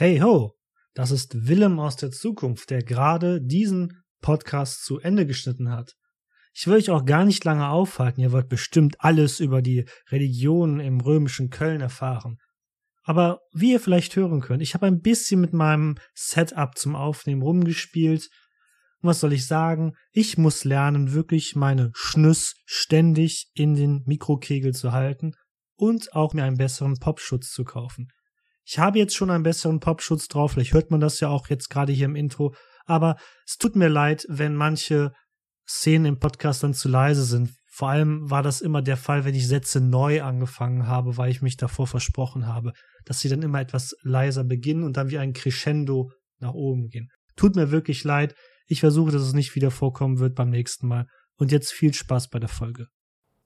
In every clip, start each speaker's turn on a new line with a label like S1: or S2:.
S1: Hey ho, das ist Willem aus der Zukunft, der gerade diesen Podcast zu Ende geschnitten hat. Ich will euch auch gar nicht lange aufhalten, ihr wollt bestimmt alles über die Religion im römischen Köln erfahren. Aber wie ihr vielleicht hören könnt, ich habe ein bisschen mit meinem Setup zum Aufnehmen rumgespielt. Und was soll ich sagen? Ich muss lernen, wirklich meine Schnüss ständig in den Mikrokegel zu halten und auch mir einen besseren Popschutz zu kaufen. Ich habe jetzt schon einen besseren Popschutz drauf, vielleicht hört man das ja auch jetzt gerade hier im Intro, aber es tut mir leid, wenn manche Szenen im Podcast dann zu leise sind. Vor allem war das immer der Fall, wenn ich Sätze neu angefangen habe, weil ich mich davor versprochen habe, dass sie dann immer etwas leiser beginnen und dann wie ein Crescendo nach oben gehen. Tut mir wirklich leid. Ich versuche, dass es nicht wieder vorkommen wird beim nächsten Mal. Und jetzt viel Spaß bei der Folge.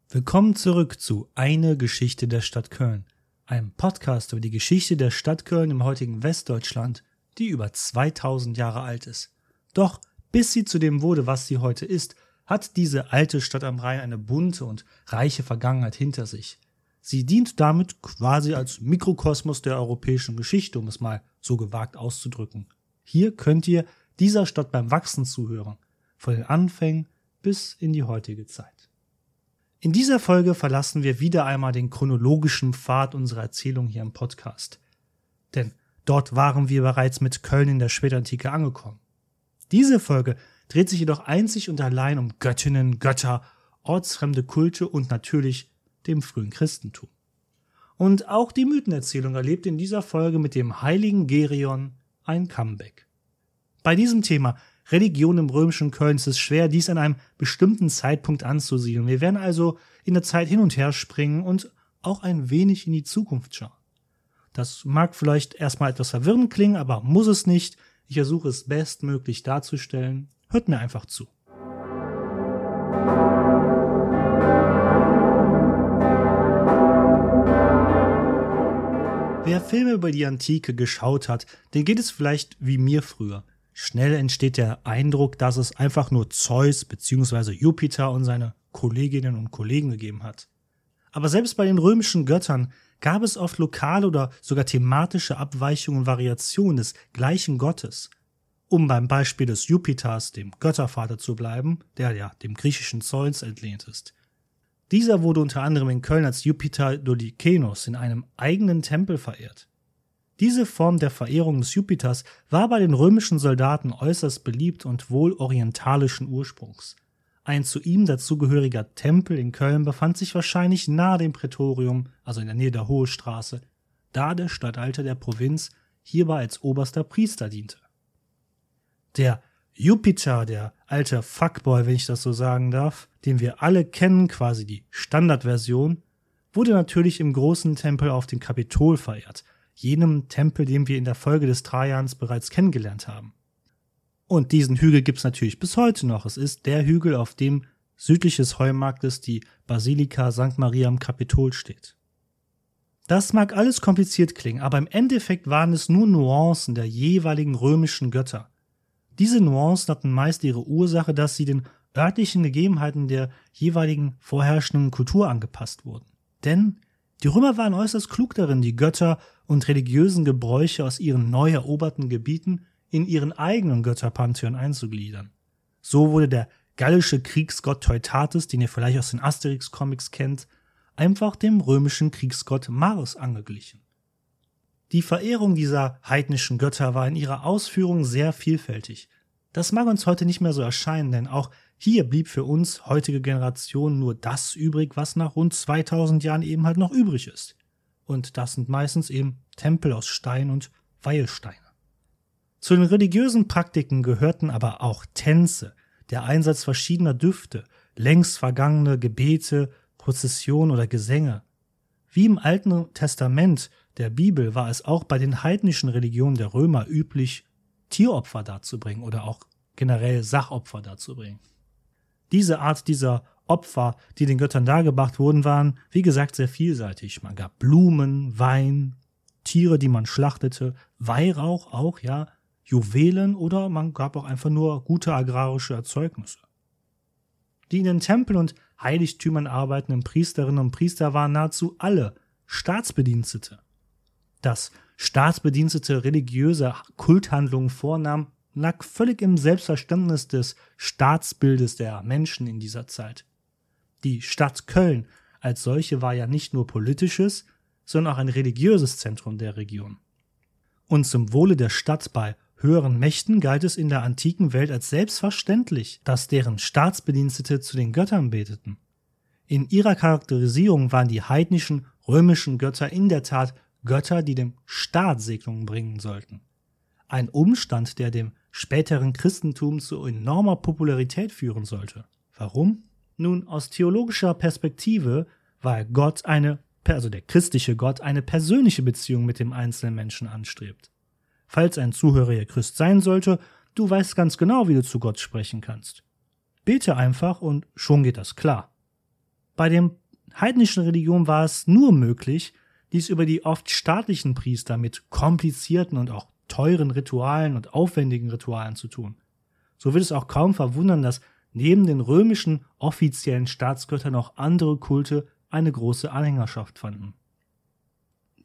S1: Willkommen zurück zu Eine Geschichte der Stadt Köln, einem Podcast über die Geschichte der Stadt Köln im heutigen Westdeutschland, die über 2000 Jahre alt ist. Doch bis sie zu dem wurde, was sie heute ist, hat diese alte Stadt am Rhein eine bunte und reiche Vergangenheit hinter sich. Sie dient damit quasi als Mikrokosmos der europäischen Geschichte, um es mal so gewagt auszudrücken. Hier könnt ihr dieser Stadt beim Wachsen zuhören, von den Anfängen bis in die heutige Zeit. In dieser Folge verlassen wir wieder einmal den chronologischen Pfad unserer Erzählung hier im Podcast. Denn dort waren wir bereits mit Köln in der Spätantike angekommen. Diese Folge dreht sich jedoch einzig und allein um Göttinnen, Götter, ortsfremde Kulte und natürlich dem frühen Christentum. Und auch die Mythenerzählung erlebt in dieser Folge mit dem heiligen Gerion ein Comeback. Bei diesem Thema Religion im römischen Köln ist es schwer, dies an einem bestimmten Zeitpunkt anzusiedeln. Wir werden also in der Zeit hin und her springen und auch ein wenig in die Zukunft schauen. Das mag vielleicht erstmal etwas verwirrend klingen, aber muss es nicht. Ich versuche es bestmöglich darzustellen. Hört mir einfach zu. Wer Filme über die Antike geschaut hat, den geht es vielleicht wie mir früher. Schnell entsteht der Eindruck, dass es einfach nur Zeus bzw. Jupiter und seine Kolleginnen und Kollegen gegeben hat. Aber selbst bei den römischen Göttern gab es oft lokale oder sogar thematische Abweichungen und Variationen des gleichen Gottes. Um beim Beispiel des Jupiters, dem Göttervater zu bleiben, der ja dem griechischen Zeus entlehnt ist. Dieser wurde unter anderem in Köln als Jupiter Dodikenos in einem eigenen Tempel verehrt. Diese Form der Verehrung des Jupiters war bei den römischen Soldaten äußerst beliebt und wohl orientalischen Ursprungs. Ein zu ihm dazugehöriger Tempel in Köln befand sich wahrscheinlich nahe dem Prätorium, also in der Nähe der Hohe Straße, da der Statthalter der Provinz hierbei als oberster Priester diente. Der Jupiter, der alte Fuckboy, wenn ich das so sagen darf, den wir alle kennen, quasi die Standardversion, wurde natürlich im großen Tempel auf dem Kapitol verehrt, jenem Tempel, den wir in der Folge des Trajans bereits kennengelernt haben. Und diesen Hügel gibt's natürlich bis heute noch. Es ist der Hügel, auf dem südlich des Heumarktes die Basilika St. Maria am Kapitol steht. Das mag alles kompliziert klingen, aber im Endeffekt waren es nur Nuancen der jeweiligen römischen Götter. Diese Nuancen hatten meist ihre Ursache, dass sie den örtlichen Gegebenheiten der jeweiligen vorherrschenden Kultur angepasst wurden. Denn die Römer waren äußerst klug darin, die Götter und religiösen Gebräuche aus ihren neu eroberten Gebieten in ihren eigenen Götterpantheon einzugliedern. So wurde der gallische Kriegsgott Teutates, den ihr vielleicht aus den Asterix-Comics kennt, einfach dem römischen Kriegsgott Mars angeglichen. Die Verehrung dieser heidnischen Götter war in ihrer Ausführung sehr vielfältig. Das mag uns heute nicht mehr so erscheinen, denn auch hier blieb für uns heutige Generationen nur das übrig, was nach rund 2000 Jahren eben halt noch übrig ist. Und das sind meistens eben Tempel aus Stein und Weilsteine. Zu den religiösen Praktiken gehörten aber auch Tänze, der Einsatz verschiedener Düfte, längst vergangene Gebete, Prozessionen oder Gesänge. Wie im Alten Testament der Bibel war es auch bei den heidnischen Religionen der Römer üblich, Tieropfer darzubringen oder auch generell Sachopfer darzubringen. Diese Art dieser Opfer, die den Göttern dargebracht wurden, waren, wie gesagt, sehr vielseitig. Man gab Blumen, Wein, Tiere, die man schlachtete, Weihrauch auch, ja, Juwelen oder man gab auch einfach nur gute agrarische Erzeugnisse. Die in den Tempeln und Heiligtümern arbeitenden Priesterinnen und Priester waren nahezu alle Staatsbedienstete. Das Staatsbedienstete religiöse Kulthandlungen vornahmen, lag völlig im Selbstverständnis des Staatsbildes der Menschen in dieser Zeit. Die Stadt Köln als solche war ja nicht nur politisches, sondern auch ein religiöses Zentrum der Region. Und zum Wohle der Stadt bei höheren Mächten galt es in der antiken Welt als selbstverständlich, dass deren Staatsbedienstete zu den Göttern beteten. In ihrer Charakterisierung waren die heidnischen römischen Götter in der Tat Götter, die dem Staat Segnungen bringen sollten. Ein Umstand, der dem späteren Christentum zu enormer Popularität führen sollte. Warum? Nun, aus theologischer Perspektive war Gott eine, also der christliche Gott, eine persönliche Beziehung mit dem einzelnen Menschen anstrebt. Falls ein Zuhörer hier Christ sein sollte, du weißt ganz genau, wie du zu Gott sprechen kannst. Bete einfach und schon geht das klar. Bei den heidnischen Religionen war es nur möglich, dies über die oft staatlichen Priester mit komplizierten und auch teuren Ritualen und aufwendigen Ritualen zu tun. So wird es auch kaum verwundern, dass neben den römischen offiziellen Staatsgöttern auch andere Kulte eine große Anhängerschaft fanden.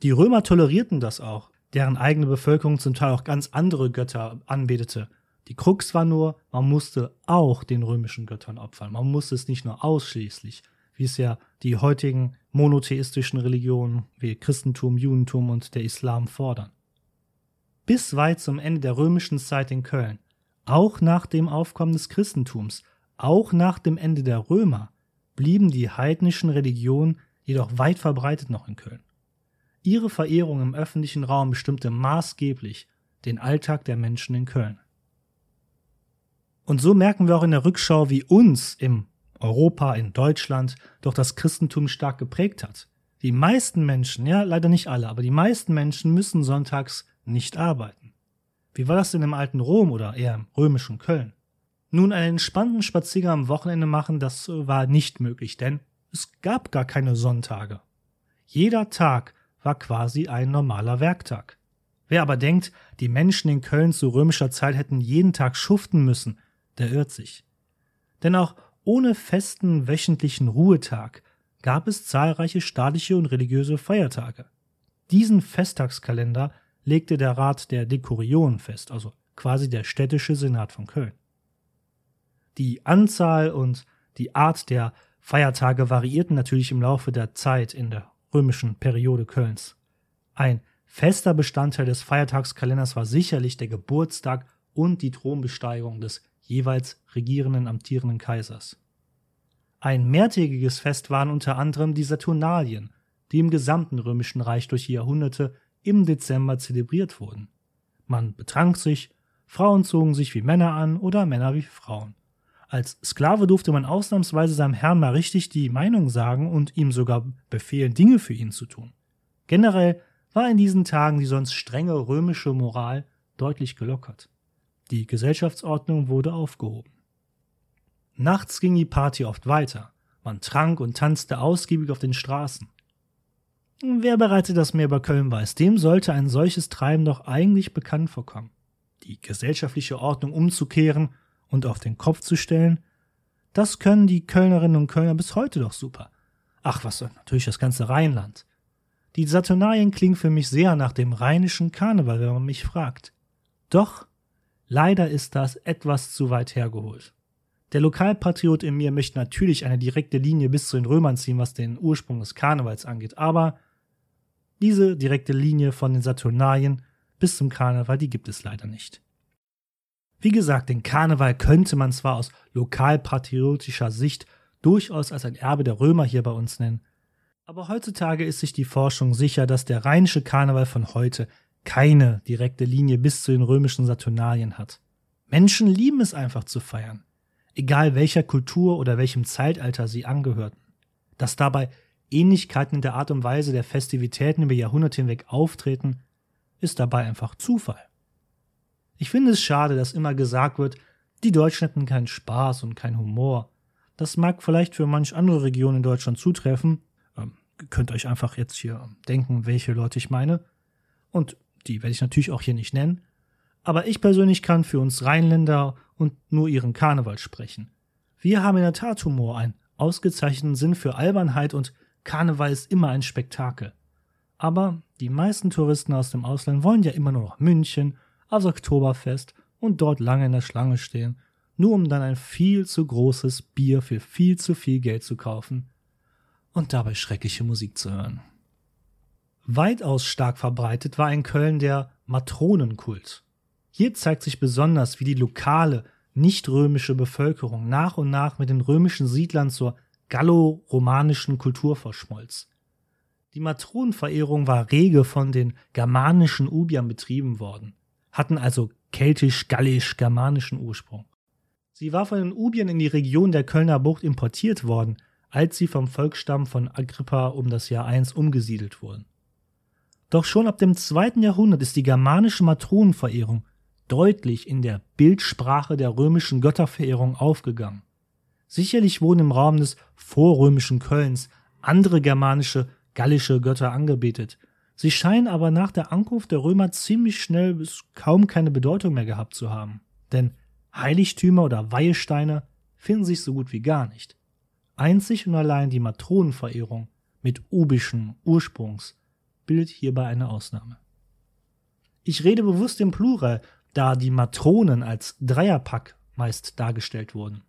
S1: Die Römer tolerierten das auch, deren eigene Bevölkerung zum Teil auch ganz andere Götter anbetete. Die Krux war nur, man musste auch den römischen Göttern opfern. Man musste es nicht nur ausschließlich, wie es ja die heutigen monotheistischen Religionen wie Christentum, Judentum und der Islam fordern. Bis weit zum Ende der römischen Zeit in Köln, auch nach dem Aufkommen des Christentums, auch nach dem Ende der Römer, blieben die heidnischen Religionen jedoch weit verbreitet noch in Köln. Ihre Verehrung im öffentlichen Raum bestimmte maßgeblich den Alltag der Menschen in Köln. Und so merken wir auch in der Rückschau, wie uns im Europa, in Deutschland, doch das Christentum stark geprägt hat. Die meisten Menschen, ja leider nicht alle, aber die meisten Menschen müssen sonntags nicht arbeiten. Wie war das denn im alten Rom oder eher im römischen Köln? Nun, einen entspannten Spaziergang am Wochenende machen, das war nicht möglich, denn es gab gar keine Sonntage. Jeder Tag war quasi ein normaler Werktag. Wer aber denkt, die Menschen in Köln zu römischer Zeit hätten jeden Tag schuften müssen, der irrt sich. Denn auch ohne festen wöchentlichen Ruhetag gab es zahlreiche staatliche und religiöse Feiertage. Diesen Festtagskalender legte der Rat der Dekurionen fest, also quasi der städtische Senat von Köln. Die Anzahl und die Art der Feiertage variierten natürlich im Laufe der Zeit in der römischen Periode Kölns. Ein fester Bestandteil des Feiertagskalenders war sicherlich der Geburtstag und die Thronbesteigerung des jeweils regierenden amtierenden Kaisers. Ein mehrtägiges Fest waren unter anderem die Saturnalien, die im gesamten römischen Reich durch die Jahrhunderte im Dezember zelebriert wurden. Man betrank sich, Frauen zogen sich wie Männer an oder Männer wie Frauen. Als Sklave durfte man ausnahmsweise seinem Herrn mal richtig die Meinung sagen und ihm sogar befehlen, Dinge für ihn zu tun. Generell war in diesen Tagen die sonst strenge römische Moral deutlich gelockert. Die Gesellschaftsordnung wurde aufgehoben. Nachts ging die Party oft weiter. Man trank und tanzte ausgiebig auf den Straßen. Wer bereits das mehr über Köln weiß, dem sollte ein solches Treiben doch eigentlich bekannt vorkommen. Die gesellschaftliche Ordnung umzukehren und auf den Kopf zu stellen, das können die Kölnerinnen und Kölner bis heute doch super. Ach, was natürlich das ganze Rheinland. Die Saturnalien klingen für mich sehr nach dem rheinischen Karneval, wenn man mich fragt. Doch, leider ist das etwas zu weit hergeholt. Der Lokalpatriot in mir möchte natürlich eine direkte Linie bis zu den Römern ziehen, was den Ursprung des Karnevals angeht, aber diese direkte Linie von den Saturnalien bis zum Karneval, die gibt es leider nicht. Wie gesagt, den Karneval könnte man zwar aus lokalpatriotischer Sicht durchaus als ein Erbe der Römer hier bei uns nennen, aber heutzutage ist sich die Forschung sicher, dass der rheinische Karneval von heute keine direkte Linie bis zu den römischen Saturnalien hat. Menschen lieben es einfach zu feiern, egal welcher Kultur oder welchem Zeitalter sie angehörten. Dass dabei Ähnlichkeiten in der Art und Weise der Festivitäten über Jahrhunderte hinweg auftreten, ist dabei einfach Zufall. Ich finde es schade, dass immer gesagt wird, die Deutschen hätten keinen Spaß und keinen Humor. Das mag vielleicht für manch andere Regionen in Deutschland zutreffen. Ähm, könnt euch einfach jetzt hier denken, welche Leute ich meine. Und die werde ich natürlich auch hier nicht nennen. Aber ich persönlich kann für uns Rheinländer und nur ihren Karneval sprechen. Wir haben in der Tat Humor, einen ausgezeichneten Sinn für Albernheit und Karneval ist immer ein Spektakel. Aber die meisten Touristen aus dem Ausland wollen ja immer nur noch München, aufs Oktoberfest und dort lange in der Schlange stehen, nur um dann ein viel zu großes Bier für viel zu viel Geld zu kaufen und dabei schreckliche Musik zu hören. Weitaus stark verbreitet war in Köln der Matronenkult. Hier zeigt sich besonders, wie die lokale, nicht-römische Bevölkerung nach und nach mit den römischen Siedlern zur gallo-romanischen Kultur verschmolz. Die Matronenverehrung war rege von den germanischen Ubiern betrieben worden, hatten also keltisch-gallisch-germanischen Ursprung. Sie war von den Ubiern in die Region der Kölner Bucht importiert worden, als sie vom Volksstamm von Agrippa um das Jahr 1 umgesiedelt wurden. Doch schon ab dem zweiten Jahrhundert ist die germanische Matronenverehrung deutlich in der Bildsprache der römischen Götterverehrung aufgegangen. Sicherlich wurden im Raum des vorrömischen Kölns andere germanische, gallische Götter angebetet. Sie scheinen aber nach der Ankunft der Römer ziemlich schnell bis kaum keine Bedeutung mehr gehabt zu haben. Denn Heiligtümer oder Weihesteine finden sich so gut wie gar nicht. Einzig und allein die Matronenverehrung mit ubischen Ursprungs bildet hierbei eine Ausnahme. Ich rede bewusst im Plural, da die Matronen als Dreierpack meist dargestellt wurden.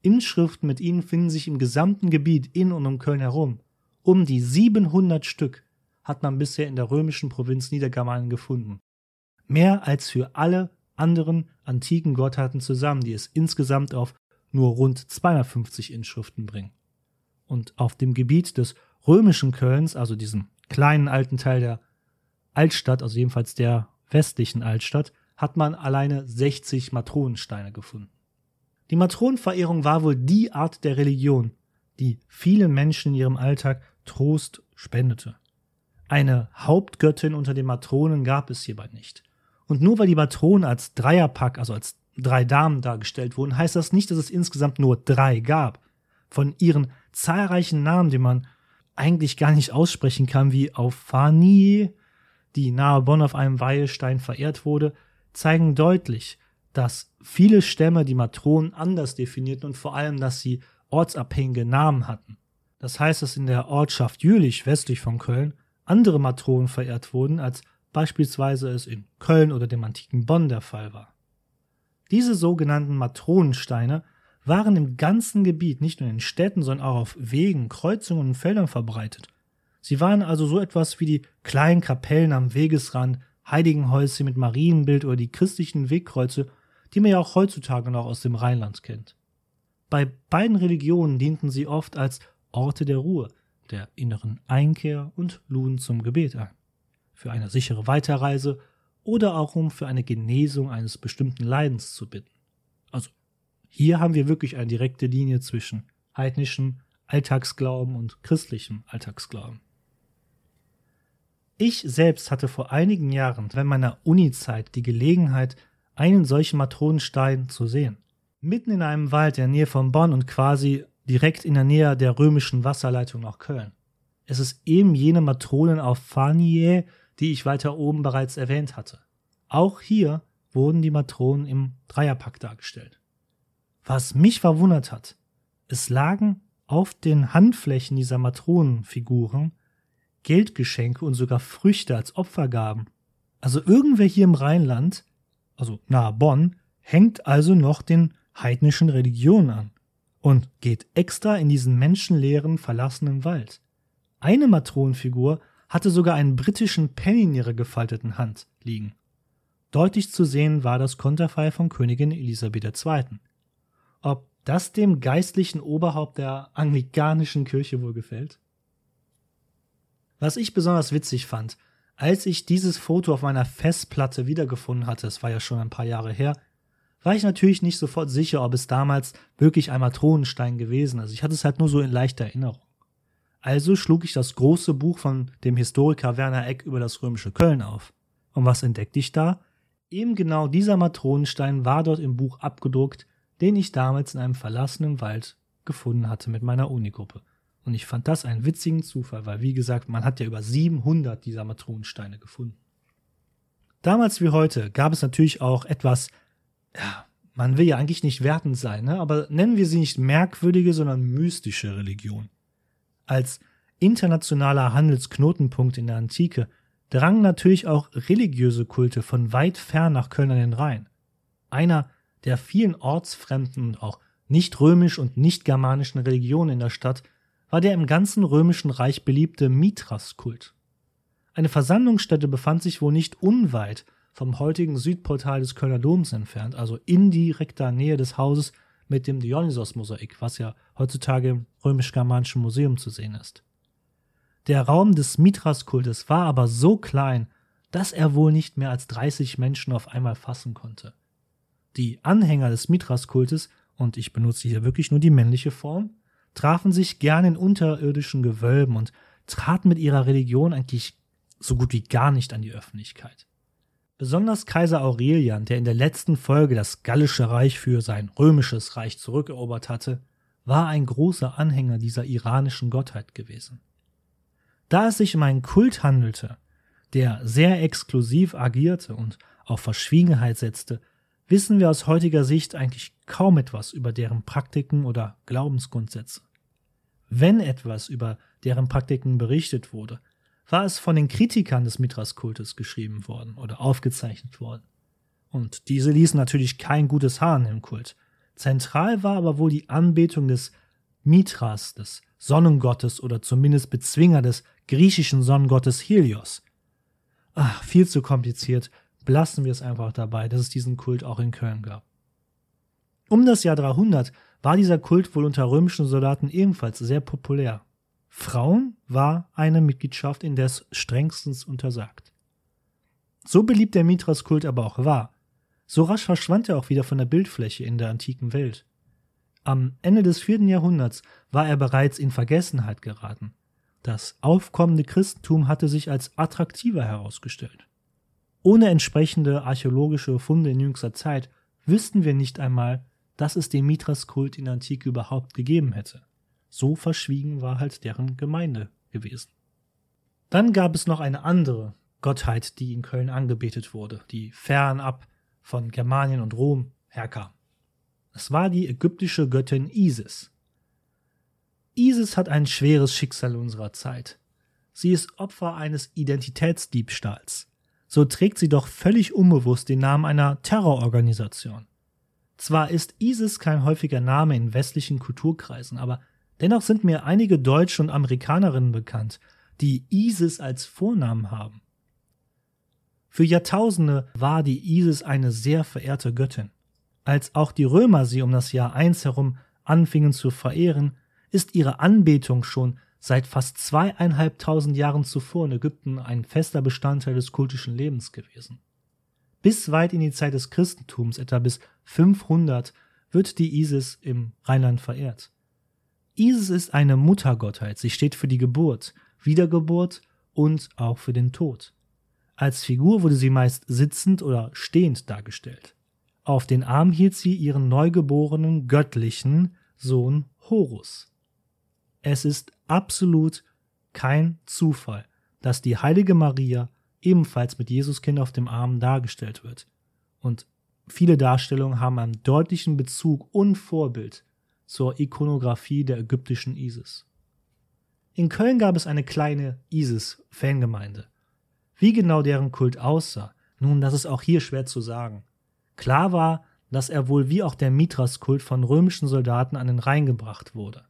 S1: Inschriften mit ihnen finden sich im gesamten Gebiet in und um Köln herum. Um die 700 Stück hat man bisher in der römischen Provinz Niedergermanen gefunden. Mehr als für alle anderen antiken Gottheiten zusammen, die es insgesamt auf nur rund 250 Inschriften bringen. Und auf dem Gebiet des römischen Kölns, also diesem kleinen alten Teil der Altstadt, also jedenfalls der westlichen Altstadt, hat man alleine 60 Matronensteine gefunden. Die Matronenverehrung war wohl die Art der Religion, die vielen Menschen in ihrem Alltag Trost spendete. Eine Hauptgöttin unter den Matronen gab es hierbei nicht. Und nur weil die Matronen als Dreierpack, also als drei Damen dargestellt wurden, heißt das nicht, dass es insgesamt nur drei gab. Von ihren zahlreichen Namen, die man eigentlich gar nicht aussprechen kann, wie Aufanie, die nahe Bonn auf einem Weihestein verehrt wurde, zeigen deutlich, dass viele Stämme die Matronen anders definierten und vor allem, dass sie ortsabhängige Namen hatten. Das heißt, dass in der Ortschaft Jülich westlich von Köln andere Matronen verehrt wurden, als beispielsweise es in Köln oder dem antiken Bonn der Fall war. Diese sogenannten Matronensteine waren im ganzen Gebiet, nicht nur in Städten, sondern auch auf Wegen, Kreuzungen und Feldern verbreitet. Sie waren also so etwas wie die kleinen Kapellen am Wegesrand, Heiligenhäuschen mit Marienbild oder die christlichen Wegkreuze, die man ja auch heutzutage noch aus dem Rheinland kennt. Bei beiden Religionen dienten sie oft als Orte der Ruhe, der inneren Einkehr und luden zum Gebet ein für eine sichere Weiterreise oder auch um für eine Genesung eines bestimmten Leidens zu bitten. Also hier haben wir wirklich eine direkte Linie zwischen heidnischem Alltagsglauben und christlichem Alltagsglauben. Ich selbst hatte vor einigen Jahren während meiner Uni-Zeit die Gelegenheit, einen solchen Matronenstein zu sehen. Mitten in einem Wald in der Nähe von Bonn und quasi direkt in der Nähe der römischen Wasserleitung nach Köln. Es ist eben jene Matronen auf Faniae, die ich weiter oben bereits erwähnt hatte. Auch hier wurden die Matronen im Dreierpack dargestellt. Was mich verwundert hat, es lagen auf den Handflächen dieser Matronenfiguren Geldgeschenke und sogar Früchte als Opfergaben. Also irgendwer hier im Rheinland, also nahe Bonn, hängt also noch den heidnischen Religionen an und geht extra in diesen menschenleeren, verlassenen Wald. Eine Matronenfigur hatte sogar einen britischen Penny in ihrer gefalteten Hand liegen. Deutlich zu sehen war das Konterfei von Königin Elisabeth II. Ob das dem geistlichen Oberhaupt der anglikanischen Kirche wohl gefällt? Was ich besonders witzig fand, als ich dieses Foto auf meiner Festplatte wiedergefunden hatte, es war ja schon ein paar Jahre her, war ich natürlich nicht sofort sicher, ob es damals wirklich ein Matronenstein gewesen ist. Ich hatte es halt nur so in leichter Erinnerung. Also schlug ich das große Buch von dem Historiker Werner Eck über das römische Köln auf. Und was entdeckte ich da? Eben genau dieser Matronenstein war dort im Buch abgedruckt, den ich damals in einem verlassenen Wald gefunden hatte mit meiner Unigruppe. Und ich fand das einen witzigen Zufall, weil wie gesagt, man hat ja über 700 dieser Matronensteine gefunden. Damals wie heute gab es natürlich auch etwas, ja, man will ja eigentlich nicht wertend sein, ne? aber nennen wir sie nicht merkwürdige, sondern mystische Religion. Als internationaler Handelsknotenpunkt in der Antike drangen natürlich auch religiöse Kulte von weit fern nach Köln an den Rhein. Einer der vielen ortsfremden und auch nicht römisch und nicht germanischen Religionen in der Stadt war der im ganzen römischen Reich beliebte Mithras-Kult. Eine Versammlungsstätte befand sich wohl nicht unweit vom heutigen Südportal des Kölner Doms entfernt, also in direkter Nähe des Hauses mit dem Dionysos-Mosaik, was ja heutzutage im römisch-germanischen Museum zu sehen ist. Der Raum des Mithras-Kultes war aber so klein, dass er wohl nicht mehr als 30 Menschen auf einmal fassen konnte. Die Anhänger des Mithras-Kultes, und ich benutze hier wirklich nur die männliche Form, trafen sich gern in unterirdischen Gewölben und traten mit ihrer Religion eigentlich so gut wie gar nicht an die Öffentlichkeit. Besonders Kaiser Aurelian, der in der letzten Folge das Gallische Reich für sein römisches Reich zurückerobert hatte, war ein großer Anhänger dieser iranischen Gottheit gewesen. Da es sich um einen Kult handelte, der sehr exklusiv agierte und auf Verschwiegenheit setzte, wissen wir aus heutiger Sicht eigentlich kaum etwas über deren Praktiken oder Glaubensgrundsätze. Wenn etwas über deren Praktiken berichtet wurde, war es von den Kritikern des Mithras-Kultes geschrieben worden oder aufgezeichnet worden. Und diese ließen natürlich kein gutes Haar dem Kult. Zentral war aber wohl die Anbetung des Mithras, des Sonnengottes oder zumindest Bezwinger des griechischen Sonnengottes Helios. Ach, viel zu kompliziert. Belassen wir es einfach dabei, dass es diesen Kult auch in Köln gab. Um das Jahr 300 war dieser Kult wohl unter römischen Soldaten ebenfalls sehr populär. Frauen war eine Mitgliedschaft indes strengstens untersagt. So beliebt der Mithras-Kult aber auch war, so rasch verschwand er auch wieder von der Bildfläche in der antiken Welt. Am Ende des vierten Jahrhunderts war er bereits in Vergessenheit geraten. Das aufkommende Christentum hatte sich als attraktiver herausgestellt. Ohne entsprechende archäologische Funde in jüngster Zeit wüssten wir nicht einmal, dass es den Mithras-Kult in der Antike überhaupt gegeben hätte. So verschwiegen war halt deren Gemeinde gewesen. Dann gab es noch eine andere Gottheit, die in Köln angebetet wurde, die fernab von Germanien und Rom herkam. Es war die ägyptische Göttin Isis. Isis hat ein schweres Schicksal unserer Zeit. Sie ist Opfer eines Identitätsdiebstahls. So trägt sie doch völlig unbewusst den Namen einer Terrororganisation. Zwar ist ISIS kein häufiger Name in westlichen Kulturkreisen, aber dennoch sind mir einige Deutsche und Amerikanerinnen bekannt, die ISIS als Vornamen haben. Für Jahrtausende war die Isis eine sehr verehrte Göttin. Als auch die Römer sie um das Jahr 1 herum anfingen zu verehren, ist ihre Anbetung schon seit fast zweieinhalbtausend Jahren zuvor in Ägypten ein fester Bestandteil des kultischen Lebens gewesen. Bis weit in die Zeit des Christentums, etwa bis 500, wird die Isis im Rheinland verehrt. Isis ist eine Muttergottheit, sie steht für die Geburt, Wiedergeburt und auch für den Tod. Als Figur wurde sie meist sitzend oder stehend dargestellt. Auf den Arm hielt sie ihren neugeborenen göttlichen Sohn Horus. Es ist absolut kein Zufall, dass die heilige Maria ebenfalls mit Jesuskind auf dem Arm dargestellt wird. Und viele Darstellungen haben einen deutlichen Bezug und Vorbild zur Ikonographie der ägyptischen Isis. In Köln gab es eine kleine Isis-Fangemeinde. Wie genau deren Kult aussah, nun, das ist auch hier schwer zu sagen. Klar war, dass er wohl wie auch der Mithras-Kult von römischen Soldaten an den Rhein gebracht wurde.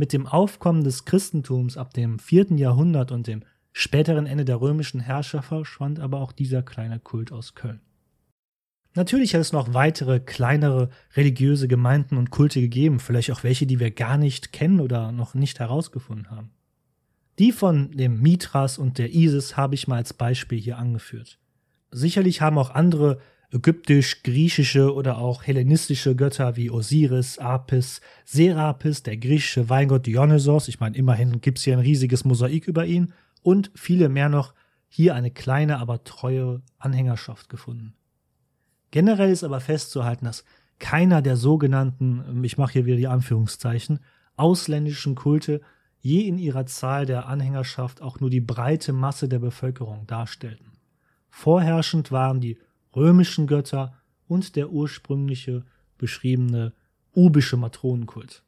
S1: Mit dem Aufkommen des Christentums ab dem vierten Jahrhundert und dem späteren Ende der römischen Herrscher verschwand aber auch dieser kleine Kult aus Köln. Natürlich hat es noch weitere kleinere religiöse Gemeinden und Kulte gegeben, vielleicht auch welche, die wir gar nicht kennen oder noch nicht herausgefunden haben. Die von dem Mithras und der Isis habe ich mal als Beispiel hier angeführt. Sicherlich haben auch andere ägyptisch-griechische oder auch hellenistische Götter wie Osiris, Apis, Serapis, der griechische Weingott Dionysos, ich meine, immerhin gibt es hier ein riesiges Mosaik über ihn, und viele mehr noch hier eine kleine, aber treue Anhängerschaft gefunden. Generell ist aber festzuhalten, dass keiner der sogenannten, ich mache hier wieder die Anführungszeichen, ausländischen Kulte je in ihrer Zahl der Anhängerschaft auch nur die breite Masse der Bevölkerung darstellten. Vorherrschend waren die römischen Götter und der ursprüngliche beschriebene ubische Matronenkult.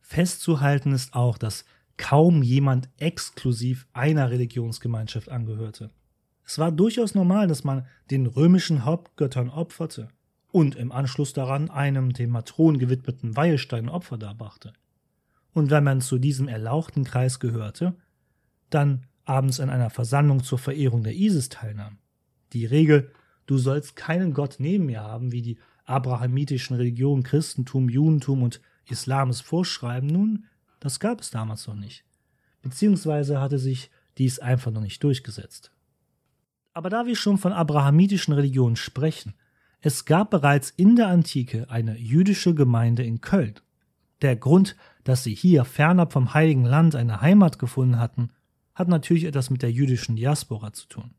S1: Festzuhalten ist auch, dass kaum jemand exklusiv einer Religionsgemeinschaft angehörte. Es war durchaus normal, dass man den römischen Hauptgöttern opferte und im Anschluss daran einem dem Matronen gewidmeten Weihestein Opfer darbrachte. Und wenn man zu diesem erlauchten Kreis gehörte, dann abends an einer Versammlung zur Verehrung der Isis teilnahm. Die Regel, du sollst keinen Gott neben mir haben, wie die abrahamitischen Religionen Christentum, Judentum und Islam es vorschreiben, nun, das gab es damals noch nicht. Beziehungsweise hatte sich dies einfach noch nicht durchgesetzt. Aber da wir schon von abrahamitischen Religionen sprechen, es gab bereits in der Antike eine jüdische Gemeinde in Köln. Der Grund, dass sie hier fernab vom Heiligen Land eine Heimat gefunden hatten, hat natürlich etwas mit der jüdischen Diaspora zu tun.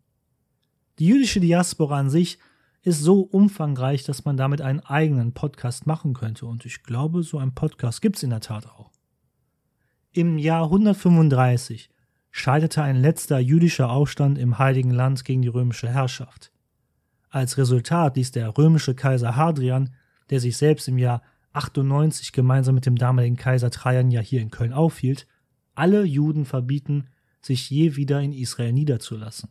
S1: Die jüdische Diaspora an sich ist so umfangreich, dass man damit einen eigenen Podcast machen könnte. Und ich glaube, so einen Podcast gibt es in der Tat auch. Im Jahr 135 scheiterte ein letzter jüdischer Aufstand im Heiligen Land gegen die römische Herrschaft. Als Resultat ließ der römische Kaiser Hadrian, der sich selbst im Jahr 98 gemeinsam mit dem damaligen Kaiser Trajan ja hier in Köln aufhielt, alle Juden verbieten, sich je wieder in Israel niederzulassen.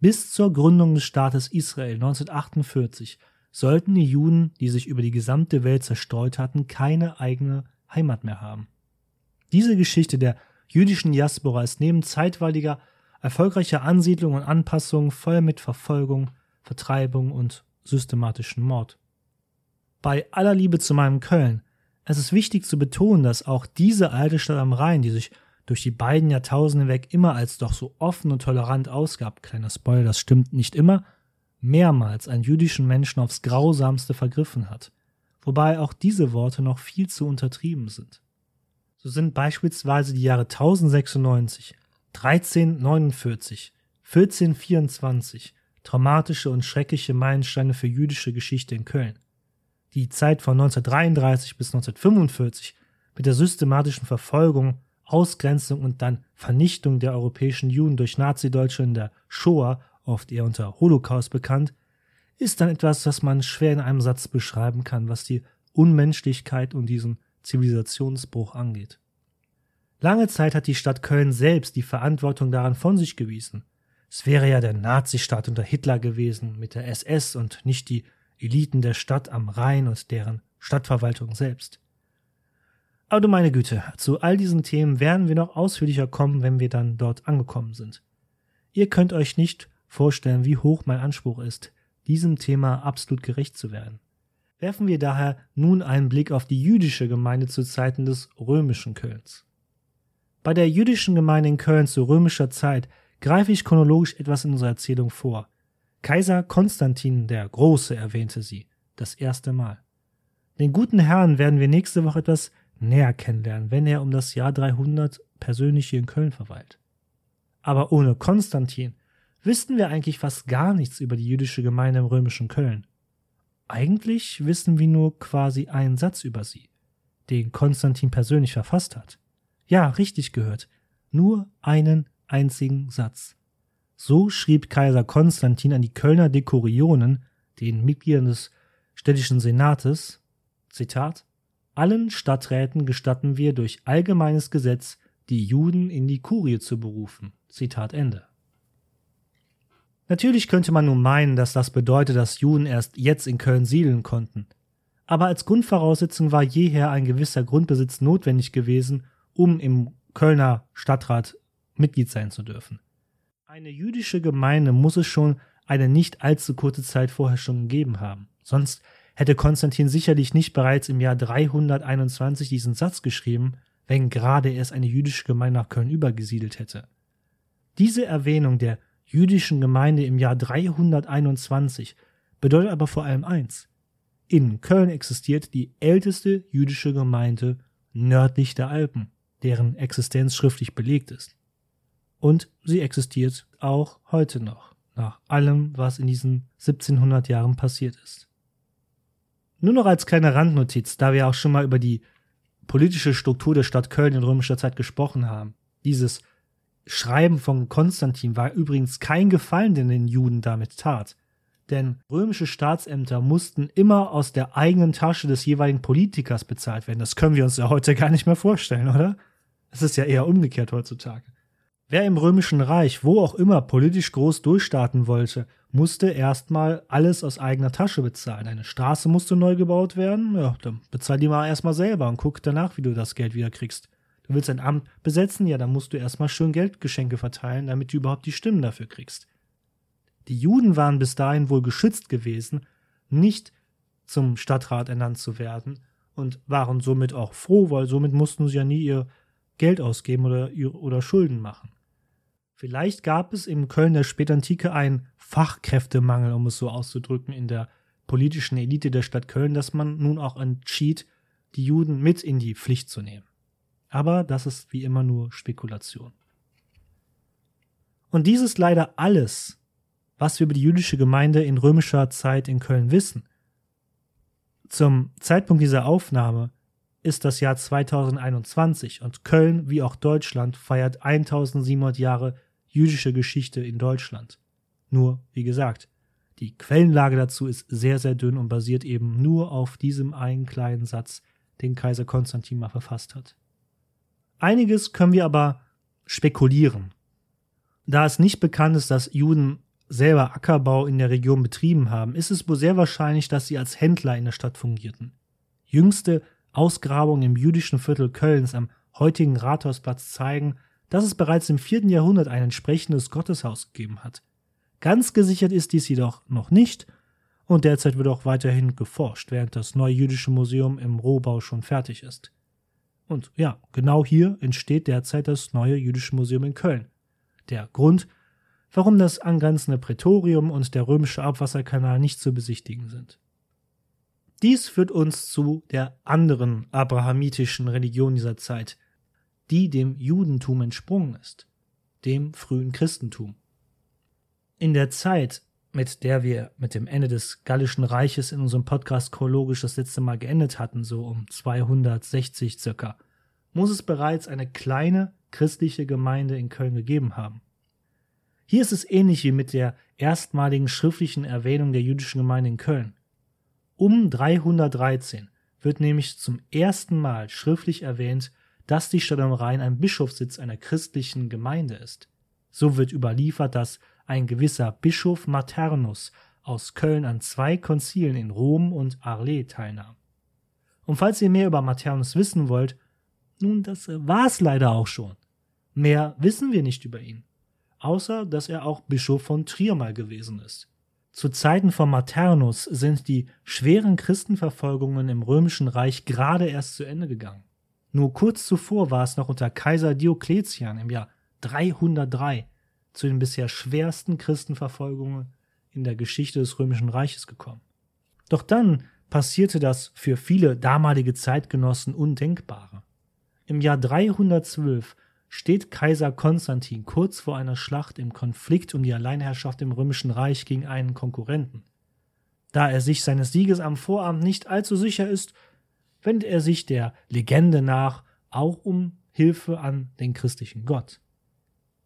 S1: Bis zur Gründung des Staates Israel 1948 sollten die Juden, die sich über die gesamte Welt zerstreut hatten, keine eigene Heimat mehr haben. Diese Geschichte der jüdischen Diaspora ist neben zeitweiliger erfolgreicher Ansiedlung und Anpassung voll mit Verfolgung, Vertreibung und systematischen Mord. Bei aller Liebe zu meinem Köln, es ist wichtig zu betonen, dass auch diese alte Stadt am Rhein, die sich durch die beiden Jahrtausende weg immer als doch so offen und tolerant ausgab, kleiner Spoiler, das stimmt nicht immer, mehrmals einen jüdischen Menschen aufs grausamste vergriffen hat, wobei auch diese Worte noch viel zu untertrieben sind. So sind beispielsweise die Jahre 1096, 1349, 1424 traumatische und schreckliche Meilensteine für jüdische Geschichte in Köln. Die Zeit von 1933 bis 1945 mit der systematischen Verfolgung Ausgrenzung und dann Vernichtung der europäischen Juden durch Nazi-Deutschland in der Shoah, oft eher unter Holocaust bekannt, ist dann etwas, das man schwer in einem Satz beschreiben kann, was die Unmenschlichkeit und diesen Zivilisationsbruch angeht. Lange Zeit hat die Stadt Köln selbst die Verantwortung daran von sich gewiesen. Es wäre ja der Nazistaat unter Hitler gewesen mit der SS und nicht die Eliten der Stadt am Rhein und deren Stadtverwaltung selbst. Aber du meine Güte, zu all diesen Themen werden wir noch ausführlicher kommen, wenn wir dann dort angekommen sind. Ihr könnt euch nicht vorstellen, wie hoch mein Anspruch ist, diesem Thema absolut gerecht zu werden. Werfen wir daher nun einen Blick auf die jüdische Gemeinde zu Zeiten des römischen Kölns. Bei der jüdischen Gemeinde in Köln zu römischer Zeit greife ich chronologisch etwas in unserer Erzählung vor. Kaiser Konstantin der Große erwähnte sie, das erste Mal. Den guten Herrn werden wir nächste Woche etwas näher kennenlernen, wenn er um das Jahr 300 persönlich hier in Köln verweilt. Aber ohne Konstantin wüssten wir eigentlich fast gar nichts über die jüdische Gemeinde im römischen Köln. Eigentlich wissen wir nur quasi einen Satz über sie, den Konstantin persönlich verfasst hat. Ja, richtig gehört. Nur einen einzigen Satz. So schrieb Kaiser Konstantin an die Kölner Dekorionen, den Mitgliedern des städtischen Senates, Zitat, allen Stadträten gestatten wir durch allgemeines Gesetz, die Juden in die Kurie zu berufen. Zitat Ende. Natürlich könnte man nun meinen, dass das bedeutet, dass Juden erst jetzt in Köln siedeln konnten. Aber als Grundvoraussetzung war jeher ein gewisser Grundbesitz notwendig gewesen, um im Kölner Stadtrat Mitglied sein zu dürfen. Eine jüdische Gemeinde muss es schon eine nicht allzu kurze Zeit vorher schon gegeben haben. Sonst hätte Konstantin sicherlich nicht bereits im Jahr 321 diesen Satz geschrieben, wenn gerade erst eine jüdische Gemeinde nach Köln übergesiedelt hätte. Diese Erwähnung der jüdischen Gemeinde im Jahr 321 bedeutet aber vor allem eins. In Köln existiert die älteste jüdische Gemeinde nördlich der Alpen, deren Existenz schriftlich belegt ist. Und sie existiert auch heute noch, nach allem, was in diesen 1700 Jahren passiert ist. Nur noch als kleine Randnotiz, da wir auch schon mal über die politische Struktur der Stadt Köln in römischer Zeit gesprochen haben. Dieses Schreiben von Konstantin war übrigens kein Gefallen, den den Juden damit tat. Denn römische Staatsämter mussten immer aus der eigenen Tasche des jeweiligen Politikers bezahlt werden. Das können wir uns ja heute gar nicht mehr vorstellen, oder? Es ist ja eher umgekehrt heutzutage. Wer im Römischen Reich, wo auch immer, politisch groß durchstarten wollte, musste erstmal alles aus eigener Tasche bezahlen. Eine Straße musste neu gebaut werden, ja, dann bezahl die mal erstmal selber und guck danach, wie du das Geld wieder kriegst. Du willst ein Amt besetzen, ja, dann musst du erstmal schön Geldgeschenke verteilen, damit du überhaupt die Stimmen dafür kriegst. Die Juden waren bis dahin wohl geschützt gewesen, nicht zum Stadtrat ernannt zu werden und waren somit auch froh, weil somit mussten sie ja nie ihr Geld ausgeben oder, oder Schulden machen. Vielleicht gab es im Köln der Spätantike einen Fachkräftemangel, um es so auszudrücken, in der politischen Elite der Stadt Köln, dass man nun auch entschied, die Juden mit in die Pflicht zu nehmen. Aber das ist wie immer nur Spekulation. Und dies ist leider alles, was wir über die jüdische Gemeinde in römischer Zeit in Köln wissen. Zum Zeitpunkt dieser Aufnahme ist das Jahr 2021 und Köln wie auch Deutschland feiert 1700 Jahre jüdische Geschichte in Deutschland. Nur, wie gesagt, die Quellenlage dazu ist sehr, sehr dünn und basiert eben nur auf diesem einen kleinen Satz, den Kaiser Konstantin mal verfasst hat. Einiges können wir aber spekulieren. Da es nicht bekannt ist, dass Juden selber Ackerbau in der Region betrieben haben, ist es wohl sehr wahrscheinlich, dass sie als Händler in der Stadt fungierten. Jüngste Ausgrabungen im jüdischen Viertel Kölns am heutigen Rathausplatz zeigen, dass es bereits im vierten Jahrhundert ein entsprechendes Gotteshaus gegeben hat. Ganz gesichert ist dies jedoch noch nicht und derzeit wird auch weiterhin geforscht, während das neue jüdische Museum im Rohbau schon fertig ist. Und ja, genau hier entsteht derzeit das neue jüdische Museum in Köln. Der Grund, warum das angrenzende Prätorium und der römische Abwasserkanal nicht zu besichtigen sind. Dies führt uns zu der anderen abrahamitischen Religion dieser Zeit, die dem Judentum entsprungen ist, dem frühen Christentum. In der Zeit, mit der wir mit dem Ende des Gallischen Reiches in unserem Podcast chronologisch das letzte Mal geendet hatten, so um 260 circa, muss es bereits eine kleine christliche Gemeinde in Köln gegeben haben. Hier ist es ähnlich wie mit der erstmaligen schriftlichen Erwähnung der jüdischen Gemeinde in Köln. Um 313 wird nämlich zum ersten Mal schriftlich erwähnt, dass die Stadt am Rhein ein Bischofssitz einer christlichen Gemeinde ist. So wird überliefert, dass ein gewisser Bischof Maternus aus Köln an zwei Konzilen in Rom und Arles teilnahm. Und falls ihr mehr über Maternus wissen wollt, nun, das war's leider auch schon. Mehr wissen wir nicht über ihn außer dass er auch Bischof von Trier mal gewesen ist. Zu Zeiten von Maternus sind die schweren Christenverfolgungen im römischen Reich gerade erst zu Ende gegangen. Nur kurz zuvor war es noch unter Kaiser Diokletian im Jahr 303 zu den bisher schwersten Christenverfolgungen in der Geschichte des römischen Reiches gekommen. Doch dann passierte das für viele damalige Zeitgenossen Undenkbare. Im Jahr 312 steht Kaiser Konstantin kurz vor einer Schlacht im Konflikt um die Alleinherrschaft im Römischen Reich gegen einen Konkurrenten. Da er sich seines Sieges am Vorabend nicht allzu sicher ist, wendet er sich der Legende nach auch um Hilfe an den christlichen Gott.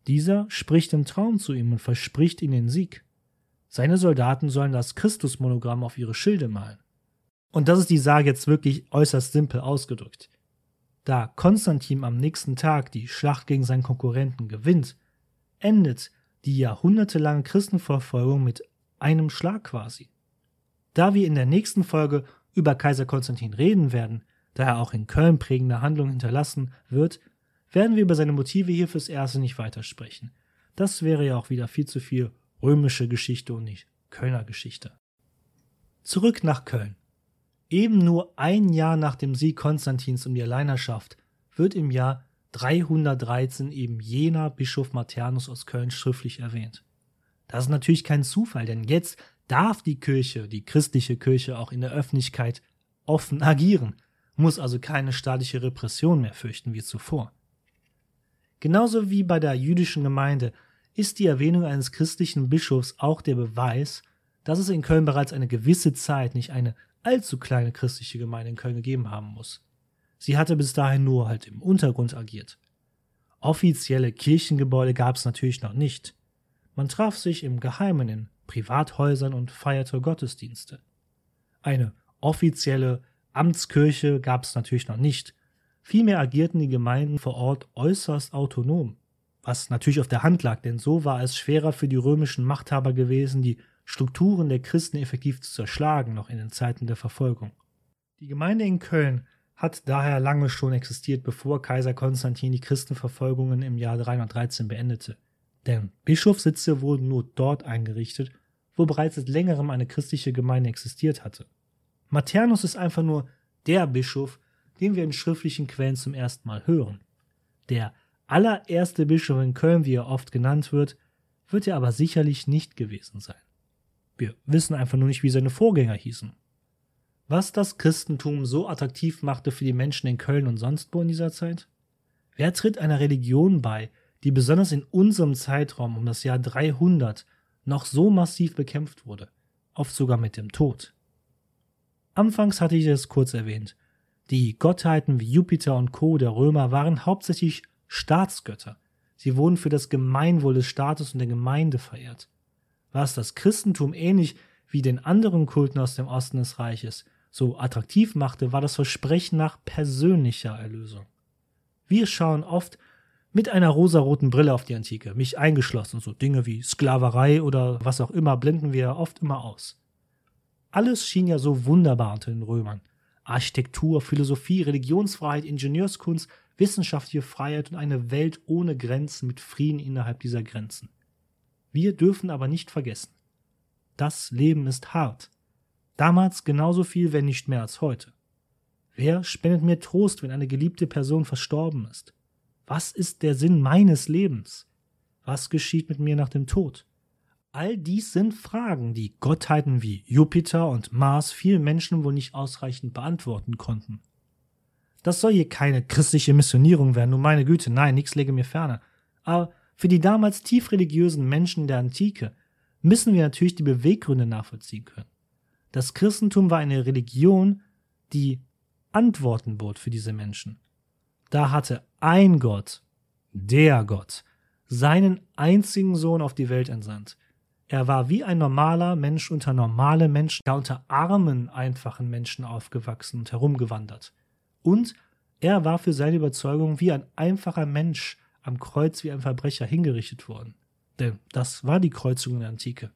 S1: Dieser spricht im Traum zu ihm und verspricht ihm den Sieg. Seine Soldaten sollen das Christusmonogramm auf ihre Schilde malen. Und das ist die Sage jetzt wirklich äußerst simpel ausgedrückt. Da Konstantin am nächsten Tag die Schlacht gegen seinen Konkurrenten gewinnt, endet die jahrhundertelange Christenverfolgung mit einem Schlag quasi. Da wir in der nächsten Folge über Kaiser Konstantin reden werden, da er auch in Köln prägende Handlungen hinterlassen wird, werden wir über seine Motive hier fürs Erste nicht weitersprechen. Das wäre ja auch wieder viel zu viel römische Geschichte und nicht Kölner Geschichte. Zurück nach Köln. Eben nur ein Jahr nach dem Sieg Konstantins um die Alleinerschaft wird im Jahr 313 eben jener Bischof Maternus aus Köln schriftlich erwähnt. Das ist natürlich kein Zufall, denn jetzt darf die Kirche, die christliche Kirche auch in der Öffentlichkeit offen agieren, muss also keine staatliche Repression mehr fürchten wie zuvor. Genauso wie bei der jüdischen Gemeinde ist die Erwähnung eines christlichen Bischofs auch der Beweis, dass es in Köln bereits eine gewisse Zeit nicht eine allzu kleine christliche Gemeinde in Köln gegeben haben muss. Sie hatte bis dahin nur halt im Untergrund agiert. Offizielle Kirchengebäude gab es natürlich noch nicht. Man traf sich im Geheimen in Privathäusern und feierte Gottesdienste. Eine offizielle Amtskirche gab es natürlich noch nicht. Vielmehr agierten die Gemeinden vor Ort äußerst autonom, was natürlich auf der Hand lag, denn so war es schwerer für die römischen Machthaber gewesen, die Strukturen der Christen effektiv zu zerschlagen, noch in den Zeiten der Verfolgung. Die Gemeinde in Köln hat daher lange schon existiert, bevor Kaiser Konstantin die Christenverfolgungen im Jahr 313 beendete. Denn Bischofssitze wurden nur dort eingerichtet, wo bereits seit längerem eine christliche Gemeinde existiert hatte. Maternus ist einfach nur der Bischof, den wir in schriftlichen Quellen zum ersten Mal hören. Der allererste Bischof in Köln, wie er oft genannt wird, wird er aber sicherlich nicht gewesen sein. Wir wissen einfach nur nicht, wie seine Vorgänger hießen. Was das Christentum so attraktiv machte für die Menschen in Köln und sonst wo in dieser Zeit? Wer tritt einer Religion bei, die besonders in unserem Zeitraum um das Jahr 300 noch so massiv bekämpft wurde, oft sogar mit dem Tod? Anfangs hatte ich es kurz erwähnt. Die Gottheiten wie Jupiter und Co. der Römer waren hauptsächlich Staatsgötter. Sie wurden für das Gemeinwohl des Staates und der Gemeinde verehrt. Was das Christentum ähnlich wie den anderen Kulten aus dem Osten des Reiches so attraktiv machte, war das Versprechen nach persönlicher Erlösung. Wir schauen oft mit einer rosaroten Brille auf die Antike, mich eingeschlossen, so Dinge wie Sklaverei oder was auch immer blenden wir oft immer aus. Alles schien ja so wunderbar unter den Römern. Architektur, Philosophie, Religionsfreiheit, Ingenieurskunst, wissenschaftliche Freiheit und eine Welt ohne Grenzen mit Frieden innerhalb dieser Grenzen. Wir dürfen aber nicht vergessen, das Leben ist hart. Damals genauso viel, wenn nicht mehr als heute. Wer spendet mir Trost, wenn eine geliebte Person verstorben ist? Was ist der Sinn meines Lebens? Was geschieht mit mir nach dem Tod? All dies sind Fragen, die Gottheiten wie Jupiter und Mars vielen Menschen wohl nicht ausreichend beantworten konnten. Das soll hier keine christliche Missionierung werden, nur meine Güte, nein, nichts lege mir ferne. Aber für die damals tief religiösen Menschen der Antike müssen wir natürlich die Beweggründe nachvollziehen können. Das Christentum war eine Religion, die Antworten bot für diese Menschen. Da hatte ein Gott, der Gott, seinen einzigen Sohn auf die Welt entsandt. Er war wie ein normaler Mensch unter normale Menschen, ja unter armen, einfachen Menschen aufgewachsen und herumgewandert. Und er war für seine Überzeugung wie ein einfacher Mensch am Kreuz wie ein Verbrecher hingerichtet worden. Denn das war die Kreuzung in der Antike.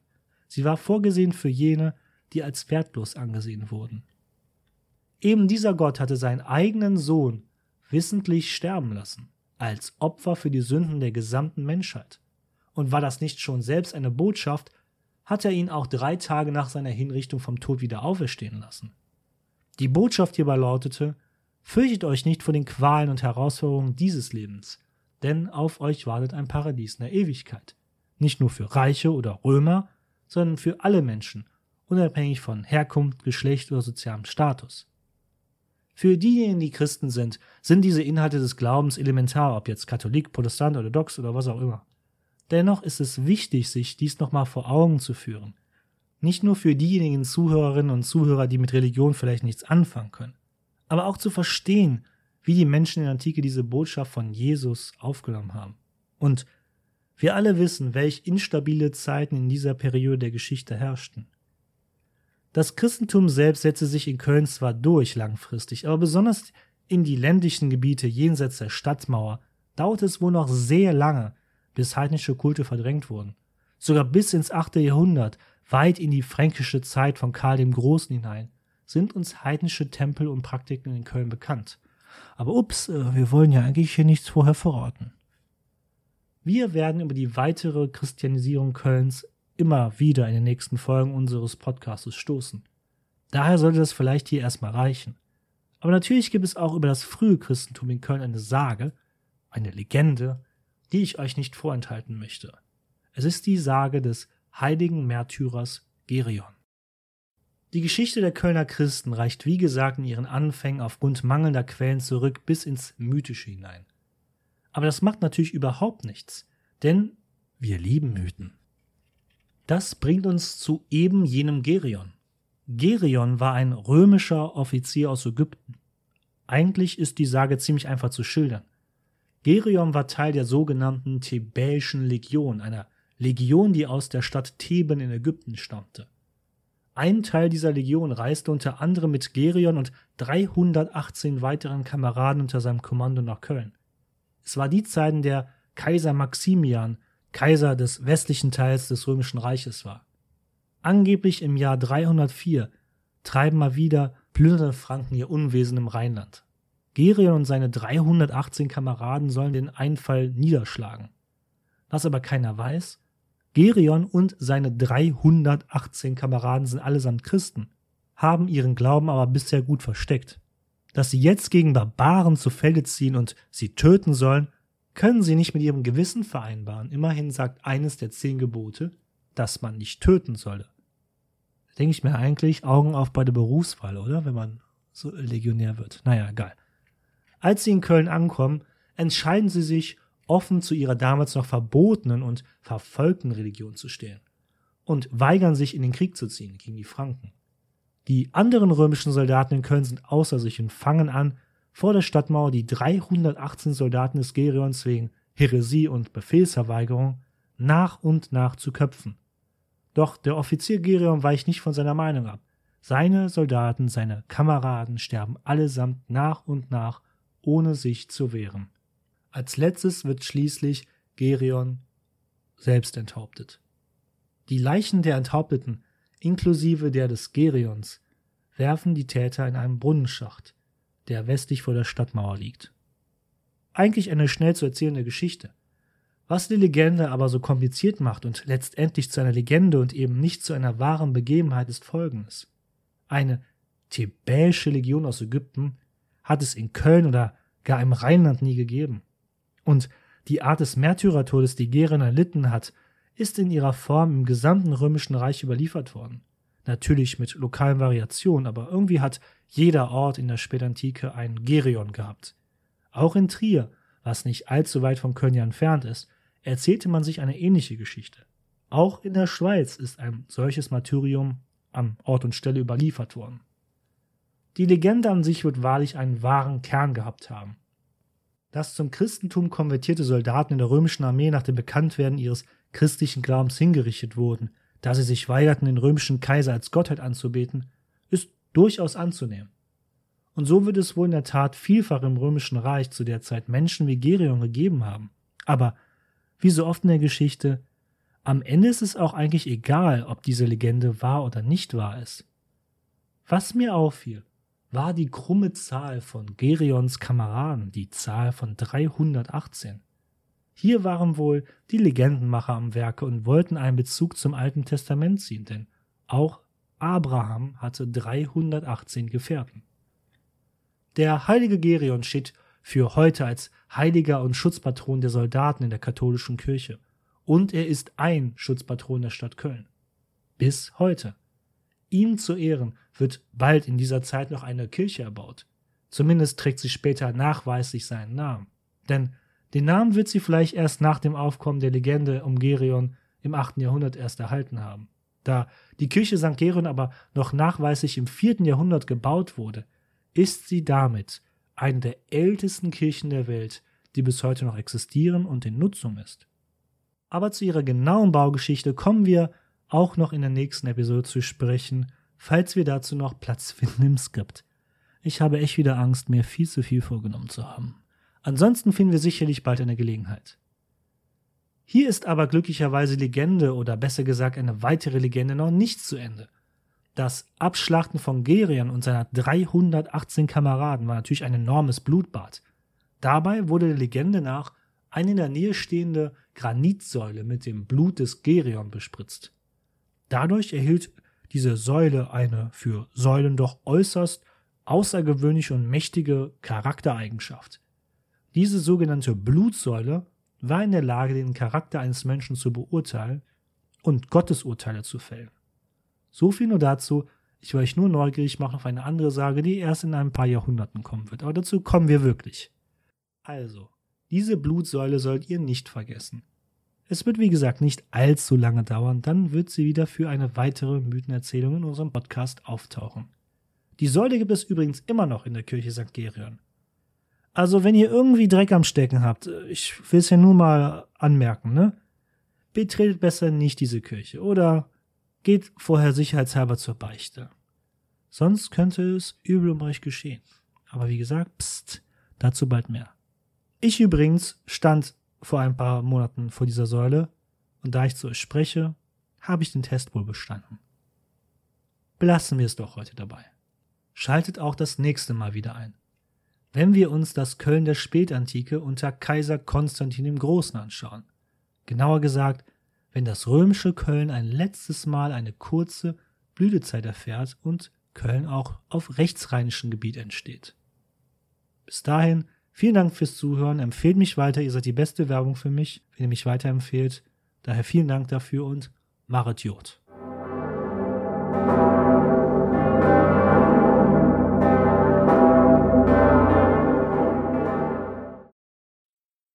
S1: Sie war vorgesehen für jene, die als wertlos angesehen wurden. Eben dieser Gott hatte seinen eigenen Sohn wissentlich sterben lassen, als Opfer für die Sünden der gesamten Menschheit. Und war das nicht schon selbst eine Botschaft, hat er ihn auch drei Tage nach seiner Hinrichtung vom Tod wieder auferstehen lassen. Die Botschaft hierbei lautete, Fürchtet euch nicht vor den Qualen und Herausforderungen dieses Lebens, denn auf euch wartet ein Paradies in der Ewigkeit. Nicht nur für Reiche oder Römer, sondern für alle Menschen unabhängig von Herkunft, Geschlecht oder sozialem Status. Für diejenigen, die Christen sind, sind diese Inhalte des Glaubens elementar, ob jetzt Katholik, Protestant, Orthodox oder was auch immer. Dennoch ist es wichtig, sich dies nochmal vor Augen zu führen. Nicht nur für diejenigen Zuhörerinnen und Zuhörer, die mit Religion vielleicht nichts anfangen können, aber auch zu verstehen, wie die Menschen in der Antike diese Botschaft von Jesus aufgenommen haben. Und wir alle wissen, welch instabile Zeiten in dieser Periode der Geschichte herrschten. Das Christentum selbst setzte sich in Köln zwar durch langfristig, aber besonders in die ländlichen Gebiete jenseits der Stadtmauer dauerte es wohl noch sehr lange, bis heidnische Kulte verdrängt wurden. Sogar bis ins 8. Jahrhundert, weit in die fränkische Zeit von Karl dem Großen hinein, sind uns heidnische Tempel und Praktiken in Köln bekannt. Aber ups, äh, wir wollen ja eigentlich hier nichts vorher verraten. Wir werden über die weitere Christianisierung Kölns immer wieder in den nächsten Folgen unseres Podcasts stoßen. Daher sollte das vielleicht hier erstmal reichen. Aber natürlich gibt es auch über das frühe Christentum in Köln eine Sage, eine Legende, die ich euch nicht vorenthalten möchte. Es ist die Sage des heiligen Märtyrers Gerion. Die Geschichte der Kölner Christen reicht wie gesagt in ihren Anfängen aufgrund mangelnder Quellen zurück bis ins Mythische hinein. Aber das macht natürlich überhaupt nichts, denn wir lieben Mythen. Das bringt uns zu eben jenem Gerion. Gerion war ein römischer Offizier aus Ägypten. Eigentlich ist die Sage ziemlich einfach zu schildern. Gerion war Teil der sogenannten Thebäischen Legion, einer Legion, die aus der Stadt Theben in Ägypten stammte. Ein Teil dieser Legion reiste unter anderem mit Gerion und 318 weiteren Kameraden unter seinem Kommando nach Köln. Es war die Zeit, in der Kaiser Maximian Kaiser des westlichen Teils des Römischen Reiches war. Angeblich im Jahr 304 treiben mal wieder plündernde Franken ihr Unwesen im Rheinland. Gerion und seine 318 Kameraden sollen den Einfall niederschlagen. Was aber keiner weiß, Gerion und seine 318 Kameraden sind allesamt Christen, haben ihren Glauben aber bisher gut versteckt. Dass sie jetzt gegen Barbaren zu Felde ziehen und sie töten sollen, können sie nicht mit ihrem Gewissen vereinbaren. Immerhin sagt eines der zehn Gebote, dass man nicht töten solle. Da denke ich mir eigentlich Augen auf bei der Berufswahl, oder? Wenn man so Legionär wird. Naja, egal. Als sie in Köln ankommen, entscheiden sie sich, offen zu ihrer damals noch verbotenen und verfolgten Religion zu stehen und weigern sich in den Krieg zu ziehen gegen die Franken. Die anderen römischen Soldaten in Köln sind außer sich und fangen an, vor der Stadtmauer die 318 Soldaten des Gerions wegen Häresie und Befehlsverweigerung nach und nach zu köpfen. Doch der Offizier Gerion weicht nicht von seiner Meinung ab. Seine Soldaten, seine Kameraden sterben allesamt nach und nach, ohne sich zu wehren. Als letztes wird schließlich Gerion selbst enthauptet. Die Leichen der Enthaupteten, inklusive der des Gerions, werfen die Täter in einen Brunnenschacht, der westlich vor der Stadtmauer liegt. Eigentlich eine schnell zu erzählende Geschichte. Was die Legende aber so kompliziert macht und letztendlich zu einer Legende und eben nicht zu einer wahren Begebenheit ist folgendes. Eine thebäische Legion aus Ägypten hat es in Köln oder gar im Rheinland nie gegeben. Und die Art des Märtyrertodes, die Geren erlitten hat, ist in ihrer Form im gesamten römischen Reich überliefert worden. Natürlich mit lokalen Variationen, aber irgendwie hat jeder Ort in der Spätantike einen Gerion gehabt. Auch in Trier, was nicht allzu weit von Köln entfernt ist, erzählte man sich eine ähnliche Geschichte. Auch in der Schweiz ist ein solches Martyrium an Ort und Stelle überliefert worden. Die Legende an sich wird wahrlich einen wahren Kern gehabt haben. Dass zum Christentum konvertierte Soldaten in der römischen Armee nach dem Bekanntwerden ihres christlichen Glaubens hingerichtet wurden, da sie sich weigerten, den römischen Kaiser als Gottheit anzubeten, durchaus anzunehmen. Und so wird es wohl in der Tat vielfach im römischen Reich zu der Zeit Menschen wie Gerion gegeben haben. Aber wie so oft in der Geschichte, am Ende ist es auch eigentlich egal, ob diese Legende wahr oder nicht wahr ist. Was mir auffiel, war die krumme Zahl von Gerions Kameraden, die Zahl von 318. Hier waren wohl die Legendenmacher am Werke und wollten einen Bezug zum Alten Testament ziehen, denn auch Abraham hatte 318 Gefährten. Der heilige Gerion steht für heute als Heiliger und Schutzpatron der Soldaten in der katholischen Kirche. Und er ist ein Schutzpatron der Stadt Köln. Bis heute. Ihm zu Ehren wird bald in dieser Zeit noch eine Kirche erbaut. Zumindest trägt sie später nachweislich seinen Namen. Denn den Namen wird sie vielleicht erst nach dem Aufkommen der Legende um Gerion im 8. Jahrhundert erst erhalten haben. Da die Kirche St. Gerion aber noch nachweislich im 4. Jahrhundert gebaut wurde, ist sie damit eine der ältesten Kirchen der Welt, die bis heute noch existieren und in Nutzung ist. Aber zu ihrer genauen Baugeschichte kommen wir auch noch in der nächsten Episode zu sprechen, falls wir dazu noch Platz finden im Skript. Ich habe echt wieder Angst, mir viel zu viel vorgenommen zu haben. Ansonsten finden wir sicherlich bald eine Gelegenheit. Hier ist aber glücklicherweise Legende oder besser gesagt eine weitere Legende noch nicht zu Ende. Das Abschlachten von Gerion und seiner 318 Kameraden war natürlich ein enormes Blutbad. Dabei wurde der Legende nach eine in der Nähe stehende Granitsäule mit dem Blut des Gerion bespritzt. Dadurch erhielt diese Säule eine für Säulen doch äußerst außergewöhnliche und mächtige Charaktereigenschaft. Diese sogenannte Blutsäule war in der Lage, den Charakter eines Menschen zu beurteilen und Gottesurteile zu fällen. So viel nur dazu. Ich will euch nur neugierig machen auf eine andere Sage, die erst in ein paar Jahrhunderten kommen wird. Aber dazu kommen wir wirklich. Also, diese Blutsäule sollt ihr nicht vergessen. Es wird wie gesagt nicht allzu lange dauern, dann wird sie wieder für eine weitere Mythenerzählung in unserem Podcast auftauchen. Die Säule gibt es übrigens immer noch in der Kirche St. Gerion. Also, wenn ihr irgendwie Dreck am Stecken habt, ich will es ja nur mal anmerken, ne? Betretet besser nicht diese Kirche oder geht vorher sicherheitshalber zur Beichte. Sonst könnte es übel um euch geschehen. Aber wie gesagt, pst, dazu bald mehr. Ich übrigens stand vor ein paar Monaten vor dieser Säule und da ich zu euch spreche, habe ich den Test wohl bestanden. Belassen wir es doch heute dabei. Schaltet auch das nächste Mal wieder ein. Wenn wir uns das Köln der Spätantike unter Kaiser Konstantin dem Großen anschauen. Genauer gesagt, wenn das römische Köln ein letztes Mal eine kurze Blütezeit erfährt und Köln auch auf rechtsrheinischem Gebiet entsteht. Bis dahin, vielen Dank fürs Zuhören, empfehlt mich weiter, ihr seid die beste Werbung für mich, wenn ihr mich weiterempfehlt. Daher vielen Dank dafür und Maret Jod.